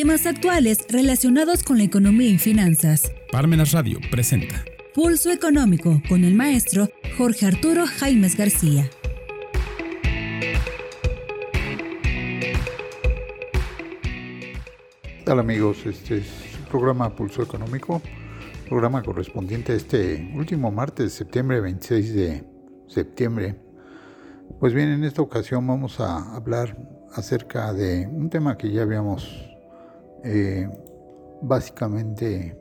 Temas actuales relacionados con la economía y finanzas. Parmenas Radio presenta Pulso Económico con el maestro Jorge Arturo Jaimes García. Hola amigos? Este es su programa Pulso Económico, programa correspondiente a este último martes de septiembre, 26 de septiembre. Pues bien, en esta ocasión vamos a hablar acerca de un tema que ya habíamos eh, básicamente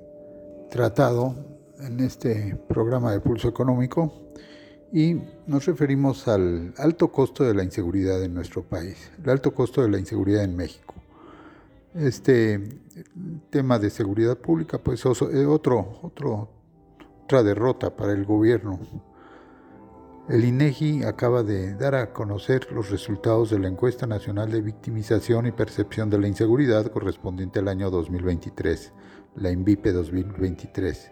tratado en este programa de pulso económico y nos referimos al alto costo de la inseguridad en nuestro país, el alto costo de la inseguridad en México. Este tema de seguridad pública pues es otro, otro, otra derrota para el gobierno el INEGI acaba de dar a conocer los resultados de la encuesta nacional de victimización y percepción de la inseguridad correspondiente al año 2023, la INVIPE 2023.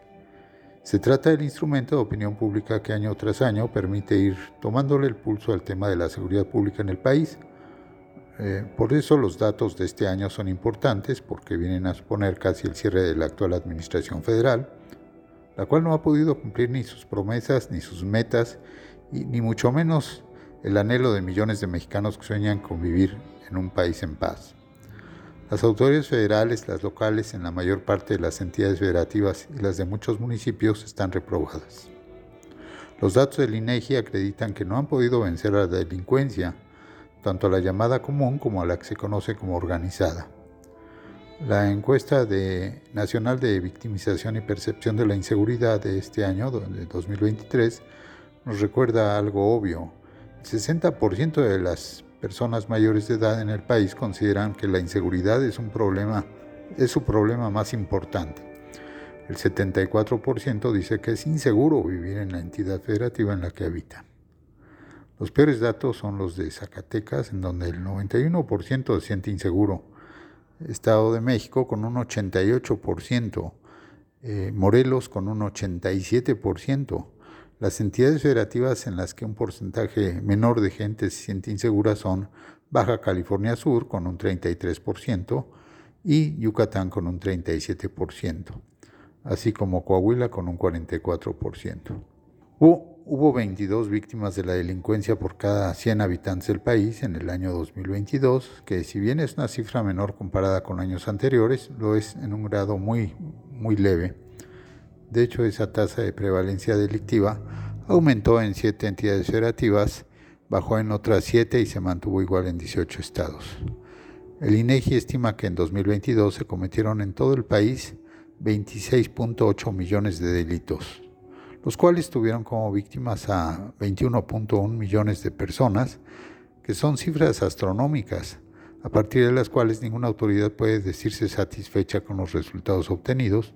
Se trata del instrumento de opinión pública que año tras año permite ir tomándole el pulso al tema de la seguridad pública en el país. Eh, por eso los datos de este año son importantes porque vienen a suponer casi el cierre de la actual administración federal, la cual no ha podido cumplir ni sus promesas ni sus metas y ni mucho menos el anhelo de millones de mexicanos que sueñan con vivir en un país en paz. Las autoridades federales, las locales, en la mayor parte de las entidades federativas y las de muchos municipios están reprobadas. Los datos del INEGI acreditan que no han podido vencer a la delincuencia, tanto a la llamada común como a la que se conoce como organizada. La encuesta de, nacional de victimización y percepción de la inseguridad de este año, de 2023, nos recuerda algo obvio. El 60% de las personas mayores de edad en el país consideran que la inseguridad es un problema, es su problema más importante. El 74% dice que es inseguro vivir en la entidad federativa en la que habita. Los peores datos son los de Zacatecas, en donde el 91% se siente inseguro. Estado de México con un 88%, eh, Morelos con un 87%, las entidades federativas en las que un porcentaje menor de gente se siente insegura son Baja California Sur con un 33% y Yucatán con un 37%, así como Coahuila con un 44%. Hubo, hubo 22 víctimas de la delincuencia por cada 100 habitantes del país en el año 2022, que si bien es una cifra menor comparada con años anteriores, lo es en un grado muy, muy leve de hecho, esa tasa de prevalencia delictiva aumentó en siete entidades federativas, bajó en otras siete y se mantuvo igual en 18 estados. El INEGI estima que en 2022 se cometieron en todo el país 26.8 millones de delitos, los cuales tuvieron como víctimas a 21.1 millones de personas, que son cifras astronómicas, a partir de las cuales ninguna autoridad puede decirse satisfecha con los resultados obtenidos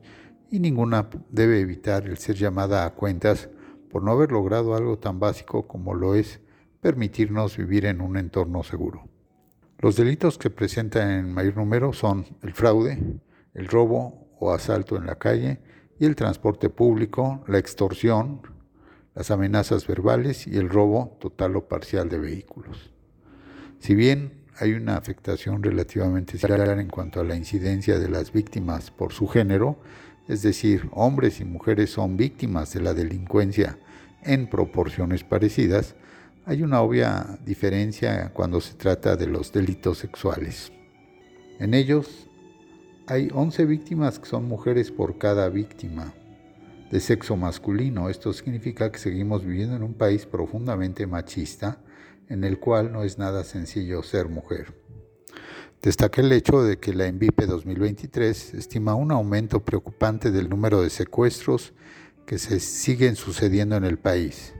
y ninguna debe evitar el ser llamada a cuentas por no haber logrado algo tan básico como lo es permitirnos vivir en un entorno seguro. Los delitos que presentan en mayor número son el fraude, el robo o asalto en la calle y el transporte público, la extorsión, las amenazas verbales y el robo total o parcial de vehículos. Si bien hay una afectación relativamente similar en cuanto a la incidencia de las víctimas por su género, es decir, hombres y mujeres son víctimas de la delincuencia en proporciones parecidas, hay una obvia diferencia cuando se trata de los delitos sexuales. En ellos hay 11 víctimas que son mujeres por cada víctima de sexo masculino. Esto significa que seguimos viviendo en un país profundamente machista en el cual no es nada sencillo ser mujer. Destaca el hecho de que la ENVIPE 2023 estima un aumento preocupante del número de secuestros que se siguen sucediendo en el país.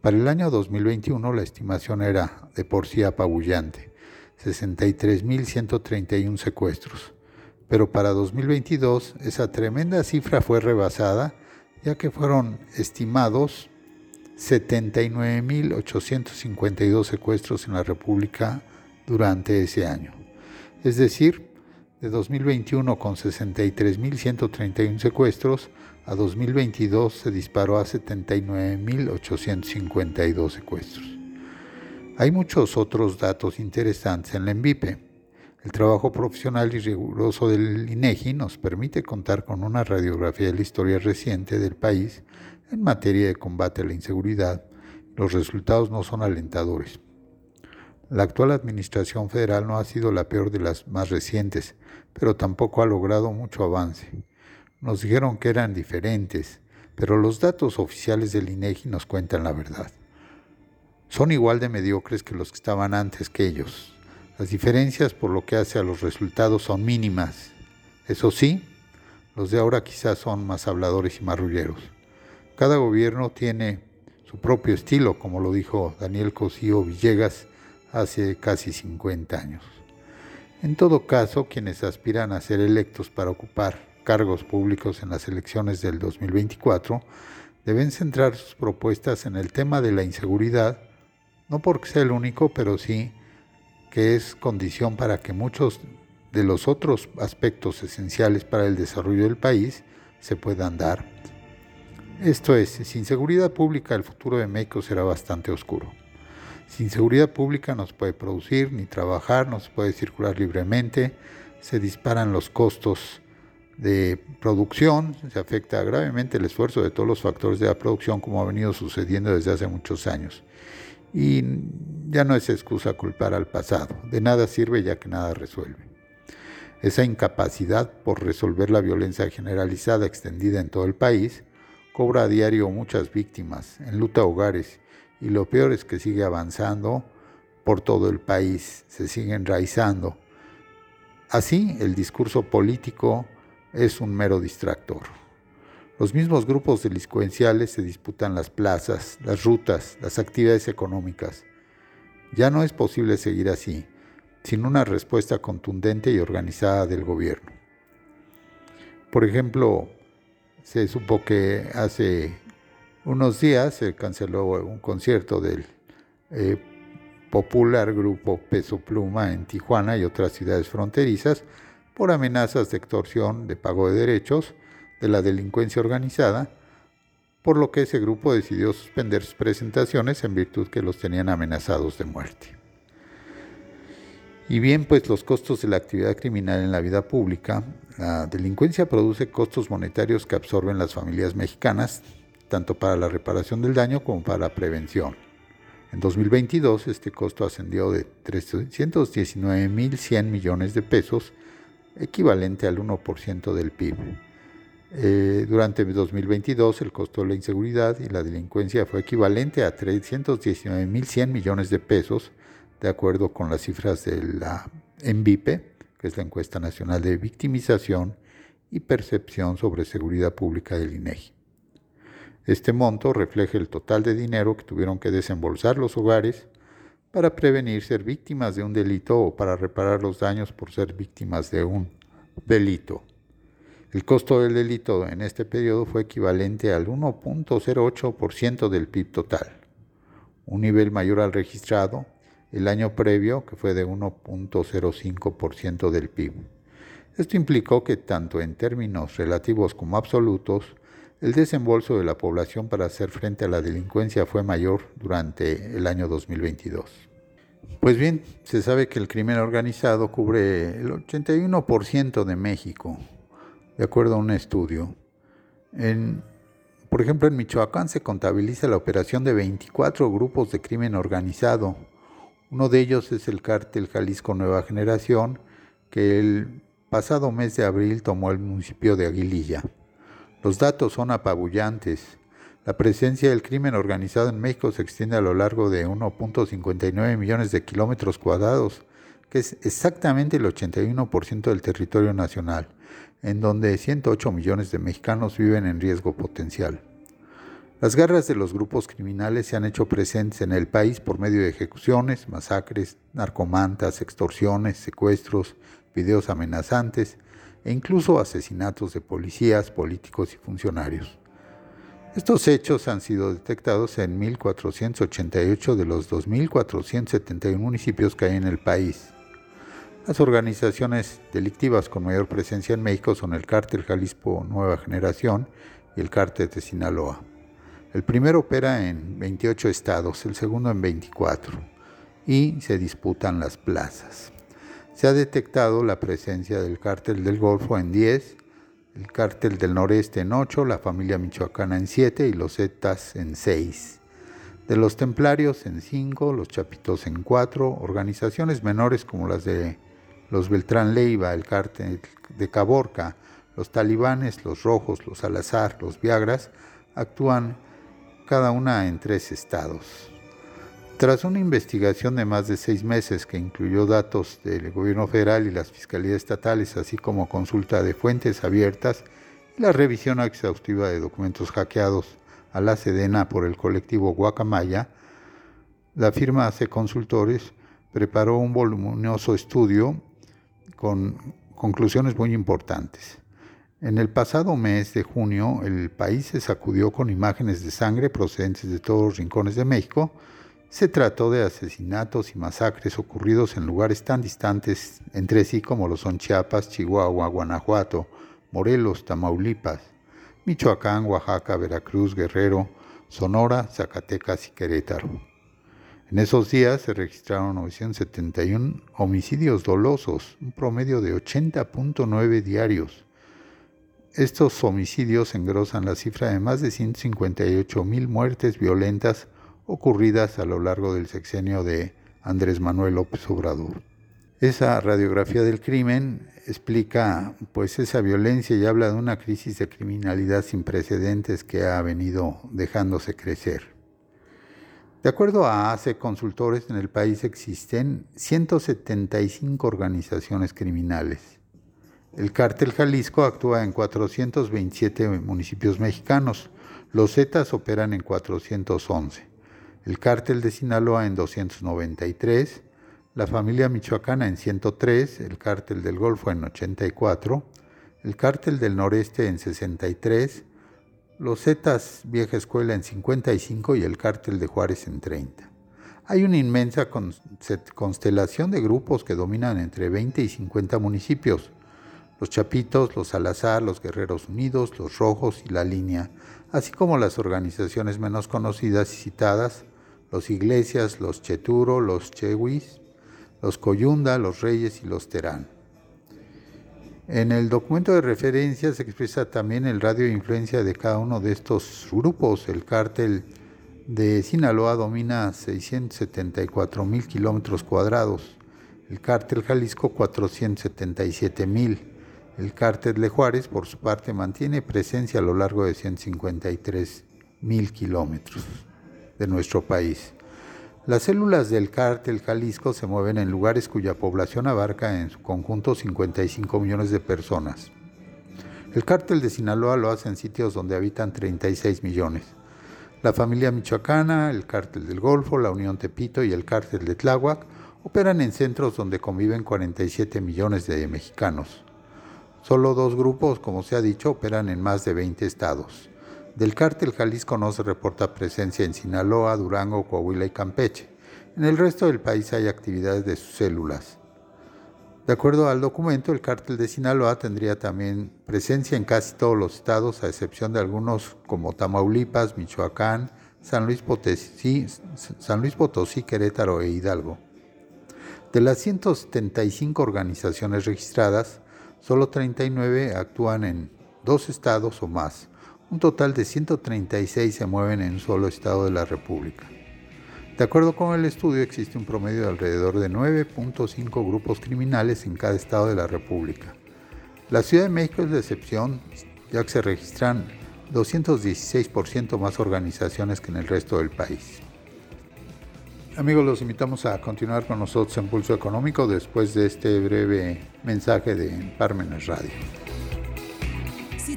Para el año 2021 la estimación era de por sí apabullante, 63.131 secuestros, pero para 2022 esa tremenda cifra fue rebasada ya que fueron estimados 79.852 secuestros en la República durante ese año es decir, de 2021 con 63.131 secuestros a 2022 se disparó a 79.852 secuestros. Hay muchos otros datos interesantes en la ENVIPE. El trabajo profesional y riguroso del INEGI nos permite contar con una radiografía de la historia reciente del país en materia de combate a la inseguridad. Los resultados no son alentadores. La actual administración federal no ha sido la peor de las más recientes, pero tampoco ha logrado mucho avance. Nos dijeron que eran diferentes, pero los datos oficiales del INEGI nos cuentan la verdad. Son igual de mediocres que los que estaban antes que ellos. Las diferencias por lo que hace a los resultados son mínimas. Eso sí, los de ahora quizás son más habladores y marrulleros. Cada gobierno tiene su propio estilo, como lo dijo Daniel Cosío Villegas hace casi 50 años. En todo caso, quienes aspiran a ser electos para ocupar cargos públicos en las elecciones del 2024 deben centrar sus propuestas en el tema de la inseguridad, no porque sea el único, pero sí que es condición para que muchos de los otros aspectos esenciales para el desarrollo del país se puedan dar. Esto es, sin seguridad pública el futuro de México será bastante oscuro. Sin seguridad pública no se puede producir ni trabajar, no se puede circular libremente, se disparan los costos de producción, se afecta gravemente el esfuerzo de todos los factores de la producción como ha venido sucediendo desde hace muchos años. Y ya no es excusa culpar al pasado, de nada sirve ya que nada resuelve. Esa incapacidad por resolver la violencia generalizada extendida en todo el país cobra a diario muchas víctimas, enluta hogares y lo peor es que sigue avanzando por todo el país, se sigue enraizando. Así, el discurso político es un mero distractor. Los mismos grupos delincuenciales se disputan las plazas, las rutas, las actividades económicas. Ya no es posible seguir así, sin una respuesta contundente y organizada del gobierno. Por ejemplo, se supo que hace unos días se canceló un concierto del eh, popular grupo Peso Pluma en Tijuana y otras ciudades fronterizas por amenazas de extorsión de pago de derechos de la delincuencia organizada, por lo que ese grupo decidió suspender sus presentaciones en virtud que los tenían amenazados de muerte. Y bien, pues los costos de la actividad criminal en la vida pública, la delincuencia produce costos monetarios que absorben las familias mexicanas, tanto para la reparación del daño como para la prevención. En 2022 este costo ascendió de 319.100 millones de pesos, equivalente al 1% del PIB. Eh, durante 2022 el costo de la inseguridad y la delincuencia fue equivalente a 319.100 millones de pesos, de acuerdo con las cifras de la ENVIPE, que es la encuesta nacional de victimización y percepción sobre seguridad pública del INEGI. Este monto refleja el total de dinero que tuvieron que desembolsar los hogares para prevenir ser víctimas de un delito o para reparar los daños por ser víctimas de un delito. El costo del delito en este periodo fue equivalente al 1.08% del PIB total, un nivel mayor al registrado el año previo, que fue de 1.05% del PIB. Esto implicó que tanto en términos relativos como absolutos, el desembolso de la población para hacer frente a la delincuencia fue mayor durante el año 2022. Pues bien, se sabe que el crimen organizado cubre el 81% de México, de acuerdo a un estudio. por ejemplo, en Michoacán se contabiliza la operación de 24 grupos de crimen organizado. Uno de ellos es el cártel Jalisco Nueva Generación, que el pasado mes de abril tomó el municipio de Aguililla. Los datos son apabullantes. La presencia del crimen organizado en México se extiende a lo largo de 1.59 millones de kilómetros cuadrados, que es exactamente el 81% del territorio nacional, en donde 108 millones de mexicanos viven en riesgo potencial. Las garras de los grupos criminales se han hecho presentes en el país por medio de ejecuciones, masacres, narcomantas, extorsiones, secuestros, videos amenazantes, e incluso asesinatos de policías, políticos y funcionarios. Estos hechos han sido detectados en 1.488 de los 2.471 municipios que hay en el país. Las organizaciones delictivas con mayor presencia en México son el Cártel Jalisco Nueva Generación y el Cártel de Sinaloa. El primero opera en 28 estados, el segundo en 24, y se disputan las plazas. Se ha detectado la presencia del cártel del Golfo en 10, el cártel del Noreste en 8, la familia michoacana en 7 y los Zetas en 6. De los templarios en 5, los chapitos en 4, organizaciones menores como las de los Beltrán Leiva, el cártel de Caborca, los talibanes, los rojos, los Salazar, los Viagras, actúan cada una en tres estados. Tras una investigación de más de seis meses que incluyó datos del gobierno federal y las fiscalías estatales, así como consulta de fuentes abiertas y la revisión exhaustiva de documentos hackeados a la Sedena por el colectivo Guacamaya, la firma AC Consultores preparó un voluminoso estudio con conclusiones muy importantes. En el pasado mes de junio, el país se sacudió con imágenes de sangre procedentes de todos los rincones de México. Se trató de asesinatos y masacres ocurridos en lugares tan distantes entre sí como lo son Chiapas, Chihuahua, Guanajuato, Morelos, Tamaulipas, Michoacán, Oaxaca, Veracruz, Guerrero, Sonora, Zacatecas y Querétaro. En esos días se registraron 971 homicidios dolosos, un promedio de 80.9 diarios. Estos homicidios engrosan la cifra de más de 158 mil muertes violentas ocurridas a lo largo del sexenio de Andrés Manuel López Obrador. Esa radiografía del crimen explica pues esa violencia y habla de una crisis de criminalidad sin precedentes que ha venido dejándose crecer. De acuerdo a ACE Consultores, en el país existen 175 organizaciones criminales. El cártel Jalisco actúa en 427 municipios mexicanos. Los Zetas operan en 411. El cártel de Sinaloa en 293 la familia michoacana en 103, el cártel del Golfo en 84, el cártel del Noreste en 63, los Zetas Vieja Escuela en 55 y el cártel de Juárez en 30. Hay una inmensa constelación de grupos que dominan entre 20 y 50 municipios. Los Chapitos, los Salazar, los Guerreros Unidos, los Rojos y la Línea, así como las organizaciones menos conocidas y citadas, los Iglesias, los Cheturo, los Chewis, los Coyunda, los Reyes y los Terán. En el documento de referencia se expresa también el radio de influencia de cada uno de estos grupos. El cártel de Sinaloa domina 674 mil kilómetros cuadrados, el cártel Jalisco 477 mil. El cártel de Juárez, por su parte, mantiene presencia a lo largo de 153 mil kilómetros de nuestro país. Las células del cártel Jalisco se mueven en lugares cuya población abarca en su conjunto 55 millones de personas. El cártel de Sinaloa lo hace en sitios donde habitan 36 millones. La familia michoacana, el cártel del Golfo, la Unión Tepito y el cártel de Tláhuac operan en centros donde conviven 47 millones de mexicanos. Solo dos grupos, como se ha dicho, operan en más de 20 estados. Del cártel Jalisco no se reporta presencia en Sinaloa, Durango, Coahuila y Campeche. En el resto del país hay actividades de sus células. De acuerdo al documento, el cártel de Sinaloa tendría también presencia en casi todos los estados, a excepción de algunos como Tamaulipas, Michoacán, San Luis Potosí, San Luis Potosí Querétaro e Hidalgo. De las 175 organizaciones registradas, solo 39 actúan en dos estados o más. Un total de 136 se mueven en un solo estado de la República. De acuerdo con el estudio, existe un promedio de alrededor de 9.5 grupos criminales en cada estado de la República. La Ciudad de México es la excepción, ya que se registran 216% más organizaciones que en el resto del país. Amigos, los invitamos a continuar con nosotros en Pulso Económico después de este breve mensaje de Parmenas Radio.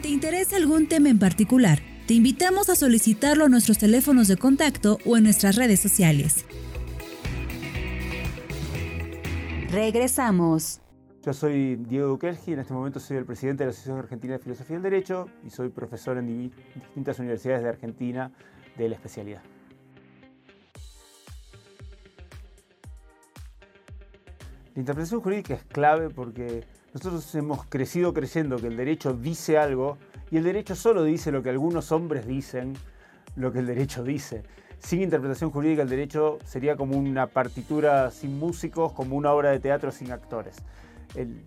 Te interesa algún tema en particular, te invitamos a solicitarlo a nuestros teléfonos de contacto o en nuestras redes sociales. Regresamos. Yo soy Diego Dukelji, en este momento soy el presidente de la Asociación Argentina de Filosofía del Derecho y soy profesor en distintas universidades de Argentina de la especialidad. La interpretación jurídica es clave porque nosotros hemos crecido creyendo que el derecho dice algo y el derecho solo dice lo que algunos hombres dicen, lo que el derecho dice. Sin interpretación jurídica el derecho sería como una partitura sin músicos, como una obra de teatro sin actores.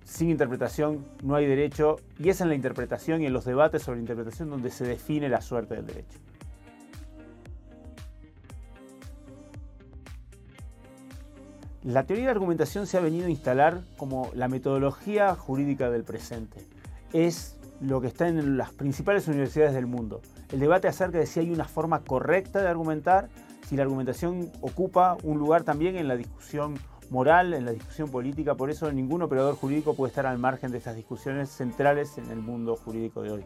sin interpretación no hay derecho y es en la interpretación y en los debates sobre interpretación donde se define la suerte del derecho. La teoría de argumentación se ha venido a instalar como la metodología jurídica del presente. Es lo que está en las principales universidades del mundo. El debate acerca de si hay una forma correcta de argumentar, si la argumentación ocupa un lugar también en la discusión moral, en la discusión política. Por eso ningún operador jurídico puede estar al margen de estas discusiones centrales en el mundo jurídico de hoy.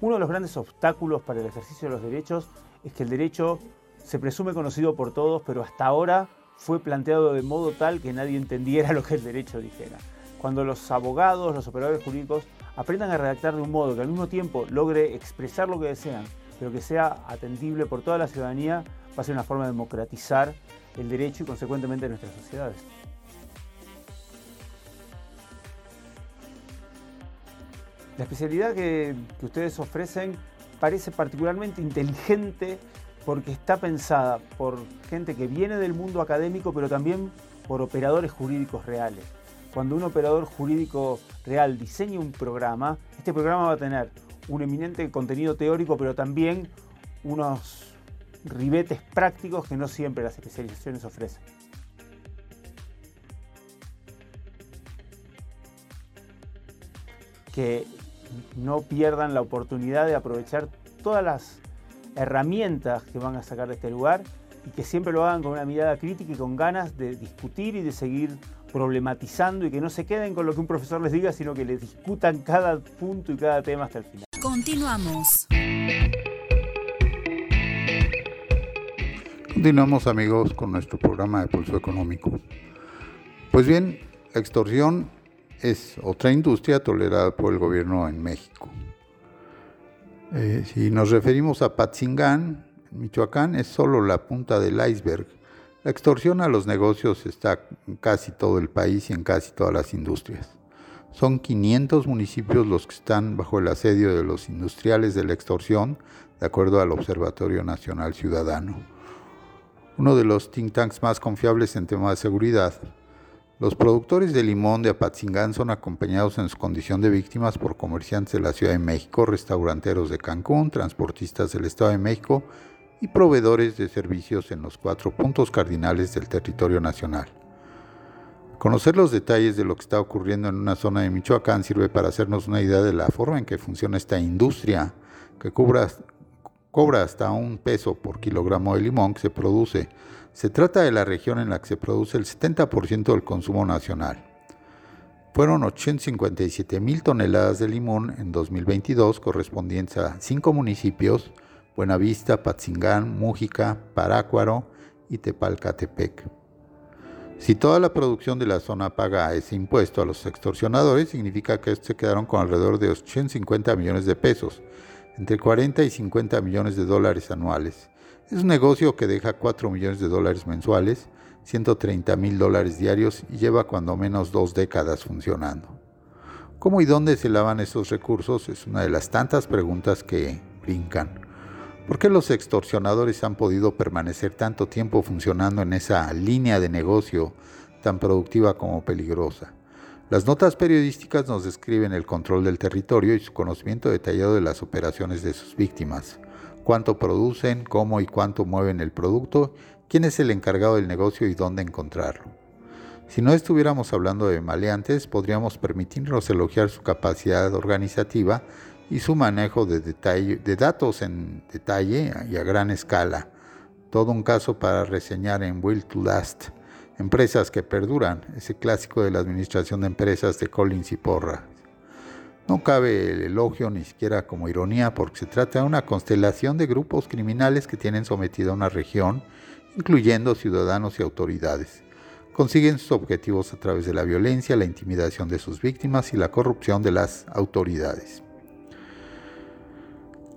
Uno de los grandes obstáculos para el ejercicio de los derechos es que el derecho se presume conocido por todos, pero hasta ahora fue planteado de modo tal que nadie entendiera lo que el derecho dijera. Cuando los abogados, los operadores jurídicos aprendan a redactar de un modo que al mismo tiempo logre expresar lo que desean, pero que sea atendible por toda la ciudadanía, va a ser una forma de democratizar el derecho y consecuentemente nuestras sociedades. La especialidad que, que ustedes ofrecen parece particularmente inteligente porque está pensada por gente que viene del mundo académico, pero también por operadores jurídicos reales. Cuando un operador jurídico real diseña un programa, este programa va a tener un eminente contenido teórico, pero también unos ribetes prácticos que no siempre las especializaciones ofrecen. Que no pierdan la oportunidad de aprovechar todas las herramientas que van a sacar de este lugar y que siempre lo hagan con una mirada crítica y con ganas de discutir y de seguir problematizando y que no se queden con lo que un profesor les diga, sino que les discutan cada punto y cada tema hasta el final. Continuamos. Continuamos amigos con nuestro programa de Pulso Económico. Pues bien, la extorsión es otra industria tolerada por el gobierno en México. Eh, si nos referimos a Patzingán, Michoacán, es solo la punta del iceberg. La extorsión a los negocios está en casi todo el país y en casi todas las industrias. Son 500 municipios los que están bajo el asedio de los industriales de la extorsión, de acuerdo al Observatorio Nacional Ciudadano. Uno de los think tanks más confiables en temas de seguridad los productores de limón de Apatzingán son acompañados en su condición de víctimas por comerciantes de la Ciudad de México, restauranteros de Cancún, transportistas del Estado de México y proveedores de servicios en los cuatro puntos cardinales del territorio nacional. Conocer los detalles de lo que está ocurriendo en una zona de Michoacán sirve para hacernos una idea de la forma en que funciona esta industria que cobra, cobra hasta un peso por kilogramo de limón que se produce se trata de la región en la que se produce el 70% del consumo nacional. Fueron 857 mil toneladas de limón en 2022, correspondientes a cinco municipios, Buenavista, Patzingán, Mújica, Parácuaro y Tepalcatepec. Si toda la producción de la zona paga ese impuesto a los extorsionadores, significa que estos se quedaron con alrededor de 850 millones de pesos, entre 40 y 50 millones de dólares anuales, es un negocio que deja 4 millones de dólares mensuales, 130 mil dólares diarios y lleva cuando menos dos décadas funcionando. ¿Cómo y dónde se lavan esos recursos? Es una de las tantas preguntas que brincan. ¿Por qué los extorsionadores han podido permanecer tanto tiempo funcionando en esa línea de negocio tan productiva como peligrosa? Las notas periodísticas nos describen el control del territorio y su conocimiento detallado de las operaciones de sus víctimas cuánto producen, cómo y cuánto mueven el producto, quién es el encargado del negocio y dónde encontrarlo. Si no estuviéramos hablando de maleantes, podríamos permitirnos elogiar su capacidad organizativa y su manejo de, datos en detalle y a gran escala. Todo un caso para reseñar en Will to Last. Empresas que perduran, ese clásico de la administración de empresas de Collins y Porra. No cabe el elogio ni siquiera como ironía porque se trata de una constelación de grupos criminales que tienen sometida a una región, incluyendo ciudadanos y autoridades. Consiguen sus objetivos a través de la violencia, la intimidación de sus víctimas y la corrupción de las autoridades.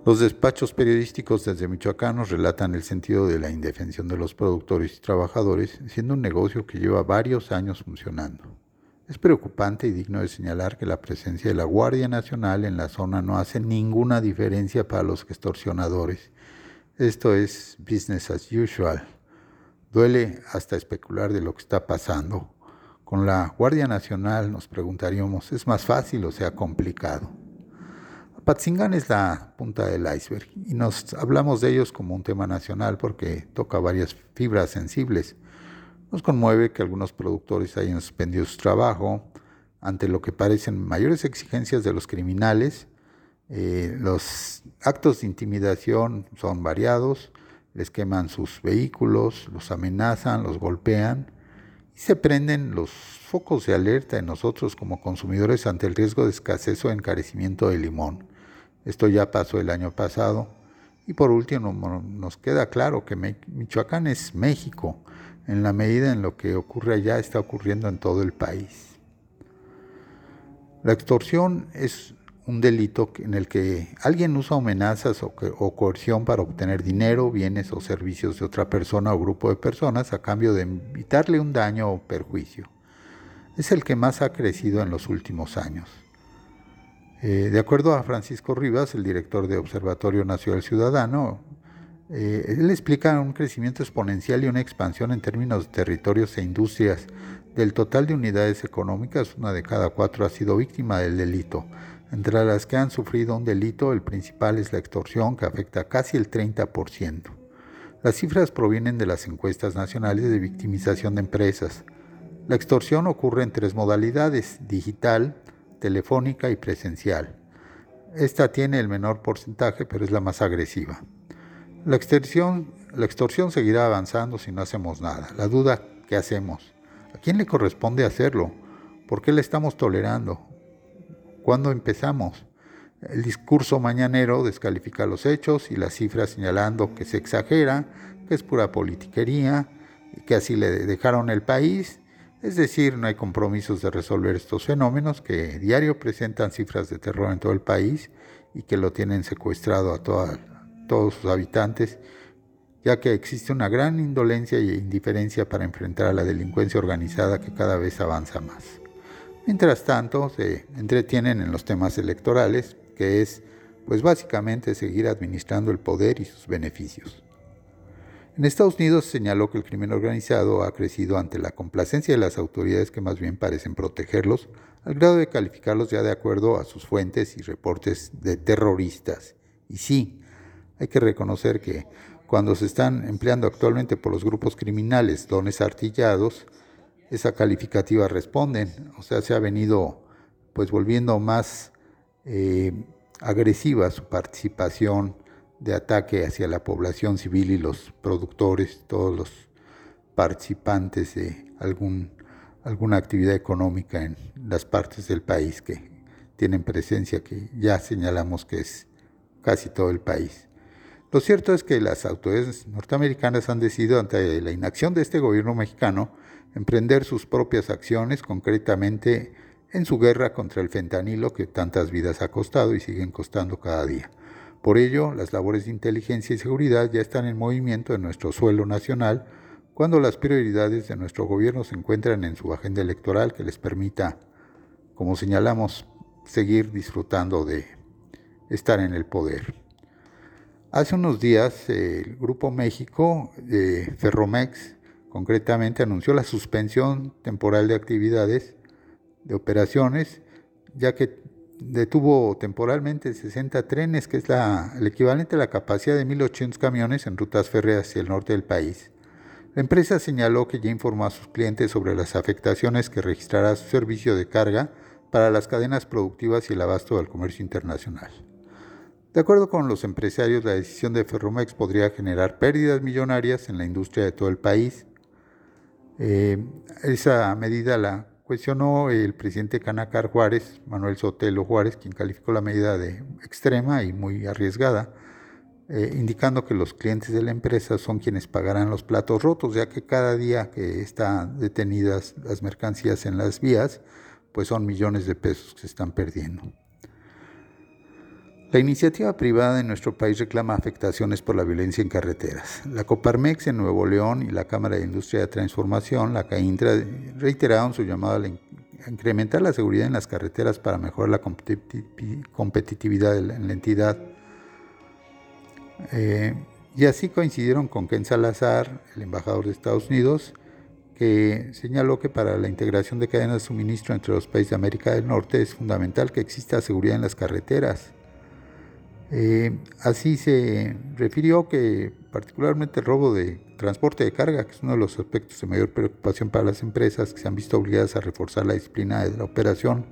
Los despachos periodísticos desde Michoacán nos relatan el sentido de la indefensión de los productores y trabajadores, siendo un negocio que lleva varios años funcionando. Es preocupante y digno de señalar que la presencia de la Guardia Nacional en la zona no hace ninguna diferencia para los extorsionadores. Esto es business as usual. Duele hasta especular de lo que está pasando. Con la Guardia Nacional nos preguntaríamos, ¿es más fácil o sea complicado? Apatzingán es la punta del iceberg y nos hablamos de ellos como un tema nacional porque toca varias fibras sensibles. Nos conmueve que algunos productores hayan suspendido su trabajo ante lo que parecen mayores exigencias de los criminales. Eh, los actos de intimidación son variados, les queman sus vehículos, los amenazan, los golpean y se prenden los focos de alerta en nosotros como consumidores ante el riesgo de escasez o encarecimiento del limón. Esto ya pasó el año pasado. Y por último, nos queda claro que Michoacán es México en la medida en lo que ocurre allá está ocurriendo en todo el país. La extorsión es un delito en el que alguien usa amenazas o, coerción para obtener dinero, bienes o servicios de otra persona o grupo de personas a cambio de evitarle un daño o perjuicio. Es el que más ha crecido en los últimos años. Eh, de acuerdo a Francisco Rivas, el director de Observatorio Nacional Ciudadano, eh, él explica un crecimiento exponencial y una expansión en términos de territorios e industrias. Del total de unidades económicas, una de cada cuatro ha sido víctima del delito. Entre las que han sufrido un delito, el principal es la extorsión, que afecta casi el 30%. Las cifras provienen de las encuestas nacionales de victimización de empresas. La extorsión ocurre en tres modalidades, digital, telefónica y presencial. Esta tiene el menor porcentaje, pero es la más agresiva. La extorsión, la extorsión seguirá avanzando si no hacemos nada. La duda, ¿qué hacemos? ¿A quién le corresponde hacerlo? ¿Por qué le estamos tolerando? ¿Cuándo empezamos? El discurso mañanero descalifica los hechos y las cifras señalando que se exagera, que es pura politiquería, y que así le dejaron el país. Es decir, no hay compromisos de resolver estos fenómenos que diario presentan cifras de terror en todo el país y que lo tienen secuestrado a toda todos sus habitantes, ya que existe una gran indolencia e indiferencia para enfrentar a la delincuencia organizada que cada vez avanza más. Mientras tanto, se entretienen en los temas electorales, que es, pues básicamente, seguir administrando el poder y sus beneficios. En Estados Unidos señaló que el crimen organizado ha crecido ante la complacencia de las autoridades que más bien parecen protegerlos, al grado de calificarlos ya de acuerdo a sus fuentes y reportes de terroristas. Y sí, hay que reconocer que cuando se están empleando actualmente por los grupos criminales dones artillados, esa calificativa responden, o sea, se ha venido pues volviendo más eh, agresiva su participación de ataque hacia la población civil y los productores, todos los participantes de algún, alguna actividad económica en las partes del país que tienen presencia, que ya señalamos que es casi todo el país. Lo cierto es que las autoridades norteamericanas han decidido, ante la inacción de este gobierno mexicano, emprender sus propias acciones, concretamente en su guerra contra el fentanilo que tantas vidas ha costado y siguen costando cada día. Por ello, las labores de inteligencia y seguridad ya están en movimiento en nuestro suelo nacional cuando las prioridades de nuestro gobierno se encuentran en su agenda electoral que les permita, como señalamos, seguir disfrutando de estar en el poder. Hace unos días el Grupo México, de Ferromex, concretamente anunció la suspensión temporal de actividades, de operaciones, ya que detuvo temporalmente 60 trenes, que es la, el equivalente a la capacidad de 1.800 camiones en rutas férreas hacia el norte del país. La empresa señaló que ya informó a sus clientes sobre las afectaciones que registrará su servicio de carga para las cadenas productivas y el abasto del comercio internacional. De acuerdo con los empresarios, la decisión de Ferromex podría generar pérdidas millonarias en la industria de todo el país. Eh, esa medida la cuestionó el presidente Canacar Juárez, Manuel Sotelo Juárez, quien calificó la medida de extrema y muy arriesgada, eh, indicando que los clientes de la empresa son quienes pagarán los platos rotos, ya que cada día que están detenidas las mercancías en las vías, pues son millones de pesos que se están perdiendo. La iniciativa privada en nuestro país reclama afectaciones por la violencia en carreteras. La Coparmex en Nuevo León y la Cámara de Industria de Transformación, la CAINTRA, reiteraron su llamado a incrementar la seguridad en las carreteras para mejorar la competitividad en la entidad. Eh, y así coincidieron con Ken Salazar, el embajador de Estados Unidos, que señaló que para la integración de cadenas de suministro entre los países de América del Norte es fundamental que exista seguridad en las carreteras. Eh, así se refirió que particularmente el robo de transporte de carga, que es uno de los aspectos de mayor preocupación para las empresas que se han visto obligadas a reforzar la disciplina de la operación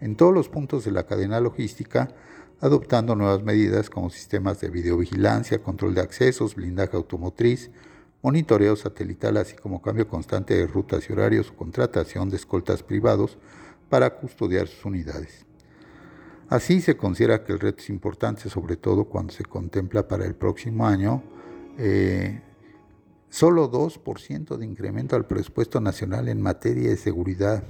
en todos los puntos de la cadena logística, adoptando nuevas medidas como sistemas de videovigilancia, control de accesos, blindaje automotriz, monitoreo satelital, así como cambio constante de rutas y horarios o contratación de escoltas privados para custodiar sus unidades. Así se considera que el reto es importante, sobre todo cuando se contempla para el próximo año eh, solo 2% de incremento al presupuesto nacional en materia de seguridad.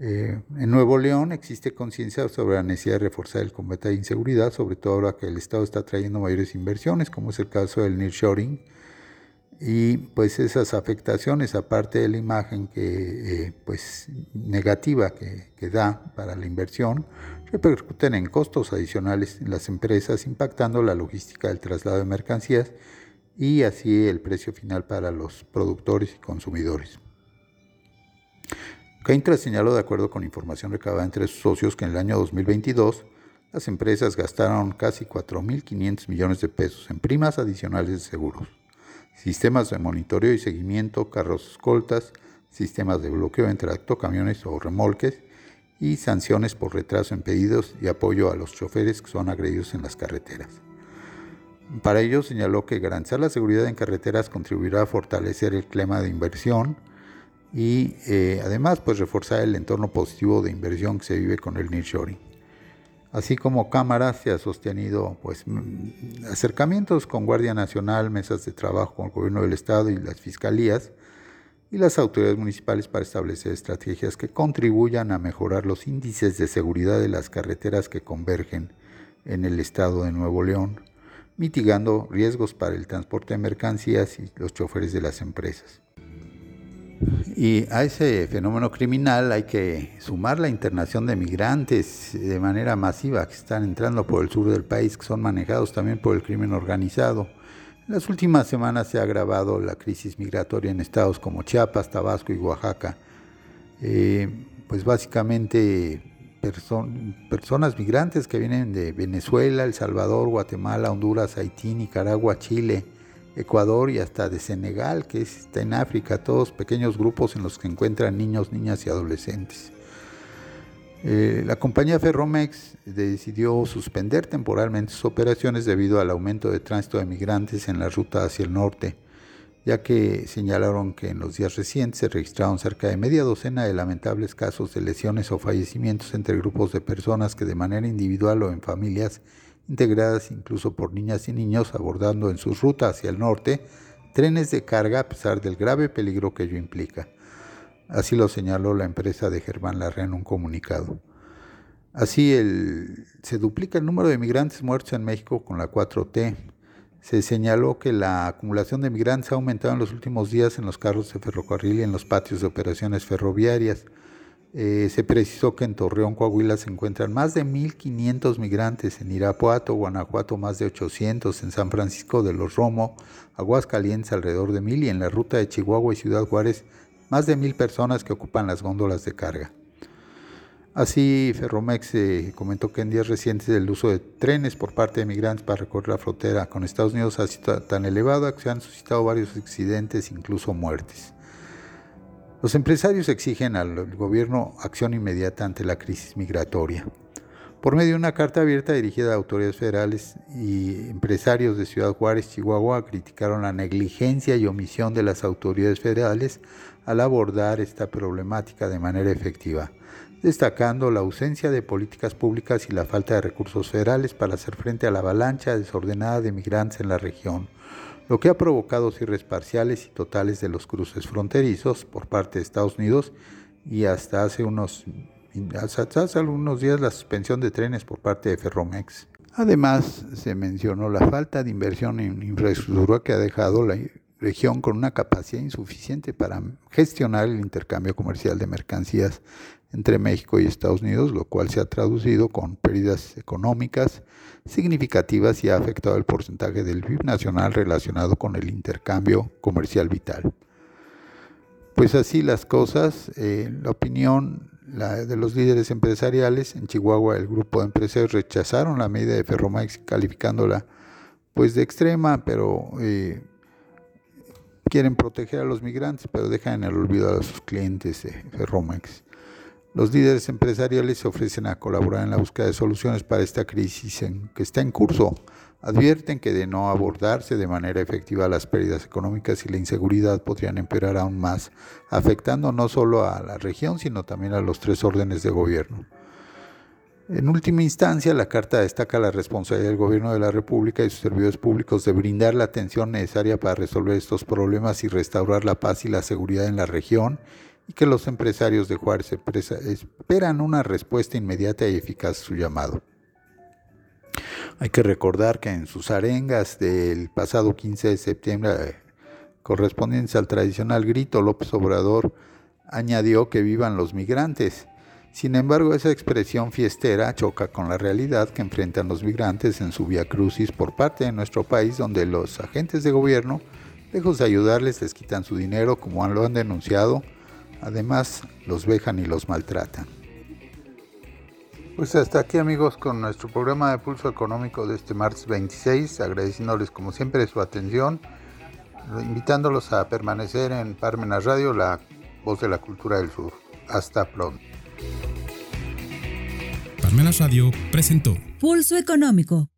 Eh, en Nuevo León existe conciencia sobre la necesidad de reforzar el combate a la inseguridad, sobre todo ahora que el Estado está trayendo mayores inversiones, como es el caso del nearshoring, y pues esas afectaciones, aparte de la imagen que, eh, pues, negativa que, que, da para la inversión, repercuten en costos adicionales en las empresas, impactando la logística del traslado de mercancías y así el precio final para los productores y consumidores. Caintra señaló, de acuerdo con información recabada entre sus socios, que en el año 2022 las empresas gastaron casi 4.500 millones de pesos en primas adicionales de seguros sistemas de monitoreo y seguimiento, carros escoltas, sistemas de bloqueo entre camiones o remolques y sanciones por retraso en pedidos y apoyo a los choferes que son agredidos en las carreteras. Para ello señaló que garantizar la seguridad en carreteras contribuirá a fortalecer el clima de inversión y eh, además pues reforzar el entorno positivo de inversión que se vive con el nearshoring. Así como cámaras, se ha sostenido pues, mm, acercamientos con Guardia Nacional, mesas de trabajo con el gobierno del Estado y las fiscalías y las autoridades municipales para establecer estrategias que contribuyan a mejorar los índices de seguridad de las carreteras que convergen en el Estado de Nuevo León, mitigando riesgos para el transporte de mercancías y los choferes de las empresas. Y a ese fenómeno criminal hay que sumar la internación de migrantes de manera masiva que están entrando por el sur del país, que son manejados también por el crimen organizado. Las últimas semanas se ha agravado la crisis migratoria en estados como Chiapas, Tabasco y Oaxaca. Eh, pues básicamente personas migrantes que vienen de Venezuela, El Salvador, Guatemala, Honduras, Haití, Nicaragua, Chile, Ecuador y hasta de Senegal, que está en África, todos pequeños grupos en los que encuentran niños, niñas y adolescentes. Eh, la compañía Ferromex decidió suspender temporalmente sus operaciones debido al aumento de tránsito de migrantes en la ruta hacia el norte, ya que señalaron que en los días recientes se registraron cerca de media docena de lamentables casos de lesiones o fallecimientos entre grupos de personas que de manera individual o en familias integradas incluso por niñas y niños abordando en su ruta hacia el norte trenes de carga a pesar del grave peligro que ello implica. Así lo señaló la empresa de Germán Larrea en un comunicado. Así se duplica el número de migrantes muertos en México con la 4T. Se señaló que la acumulación de migrantes ha aumentado en los últimos días en los carros de ferrocarril y en los patios de operaciones ferroviarias. Eh, se precisó que en Torreón, Coahuila, se encuentran más de 1.500 migrantes, en Irapuato, Guanajuato, más de 800, en San Francisco de los Romo, Aguascalientes, alrededor de 1.000, y en la ruta de Chihuahua y Ciudad Juárez, más de 1.000 personas que ocupan las góndolas de carga. Así, Ferromex eh, comentó que en días recientes el uso de trenes por parte de migrantes para recorrer la frontera con Estados Unidos ha sido tan elevado que se han suscitado varios accidentes, incluso muertes. Los empresarios exigen al gobierno acción inmediata ante la crisis migratoria. Por medio de una carta abierta dirigida a autoridades federales y empresarios de Ciudad Juárez, Chihuahua, criticaron la negligencia y omisión de las autoridades federales al abordar esta problemática de manera efectiva, destacando la ausencia de políticas públicas y la falta de recursos federales para hacer frente a la avalancha desordenada de migrantes en la región, lo que ha provocado cierres parciales y totales de los cruces fronterizos por parte de Estados Unidos y hasta hace unos, hasta hace algunos días la suspensión de trenes por parte de Ferromex. Además, se mencionó la falta de inversión en infraestructura que ha dejado la región con una capacidad insuficiente para gestionar el intercambio comercial de mercancías entre México y Estados Unidos, lo cual se ha traducido con pérdidas económicas significativas y ha afectado el porcentaje del PIB nacional relacionado con el intercambio comercial vital. Pues así las cosas, eh, la opinión de los líderes empresariales en Chihuahua, el grupo de empresarios rechazaron la medida de Ferromex calificándola pues de extrema, pero eh, quieren proteger a los migrantes, pero dejan en el olvido a sus clientes de Ferromex. Los líderes empresariales se ofrecen a colaborar en la búsqueda de soluciones para esta crisis que está en curso. Advierten que de no abordarse de manera efectiva las pérdidas económicas y la inseguridad podrían empeorar aún más, afectando no solo a la región, sino también a los tres órdenes de gobierno. En última instancia, la Carta destaca la responsabilidad del Gobierno de la República y sus servidores públicos de brindar la atención necesaria para resolver estos problemas y restaurar la paz y la seguridad en la región y que los empresarios de Juárez esperan una respuesta inmediata y eficaz a su llamado. Hay que recordar que en sus arengas del pasado 15 de septiembre, correspondientes al tradicional grito, López Obrador añadió que vivan los migrantes. Sin embargo, esa expresión fiestera choca con la realidad que enfrentan los migrantes en su vía crucis por parte de nuestro país, donde los agentes de gobierno, lejos de ayudarles, les quitan su dinero, como lo han denunciado Además, los vejan y los maltratan. Pues hasta aquí amigos con nuestro programa de Pulso Económico de este martes 26, agradeciéndoles como siempre su atención, invitándolos a permanecer en Parmenas Radio, la voz de la cultura del sur. Hasta pronto. Parmenas Radio presentó. Pulso Económico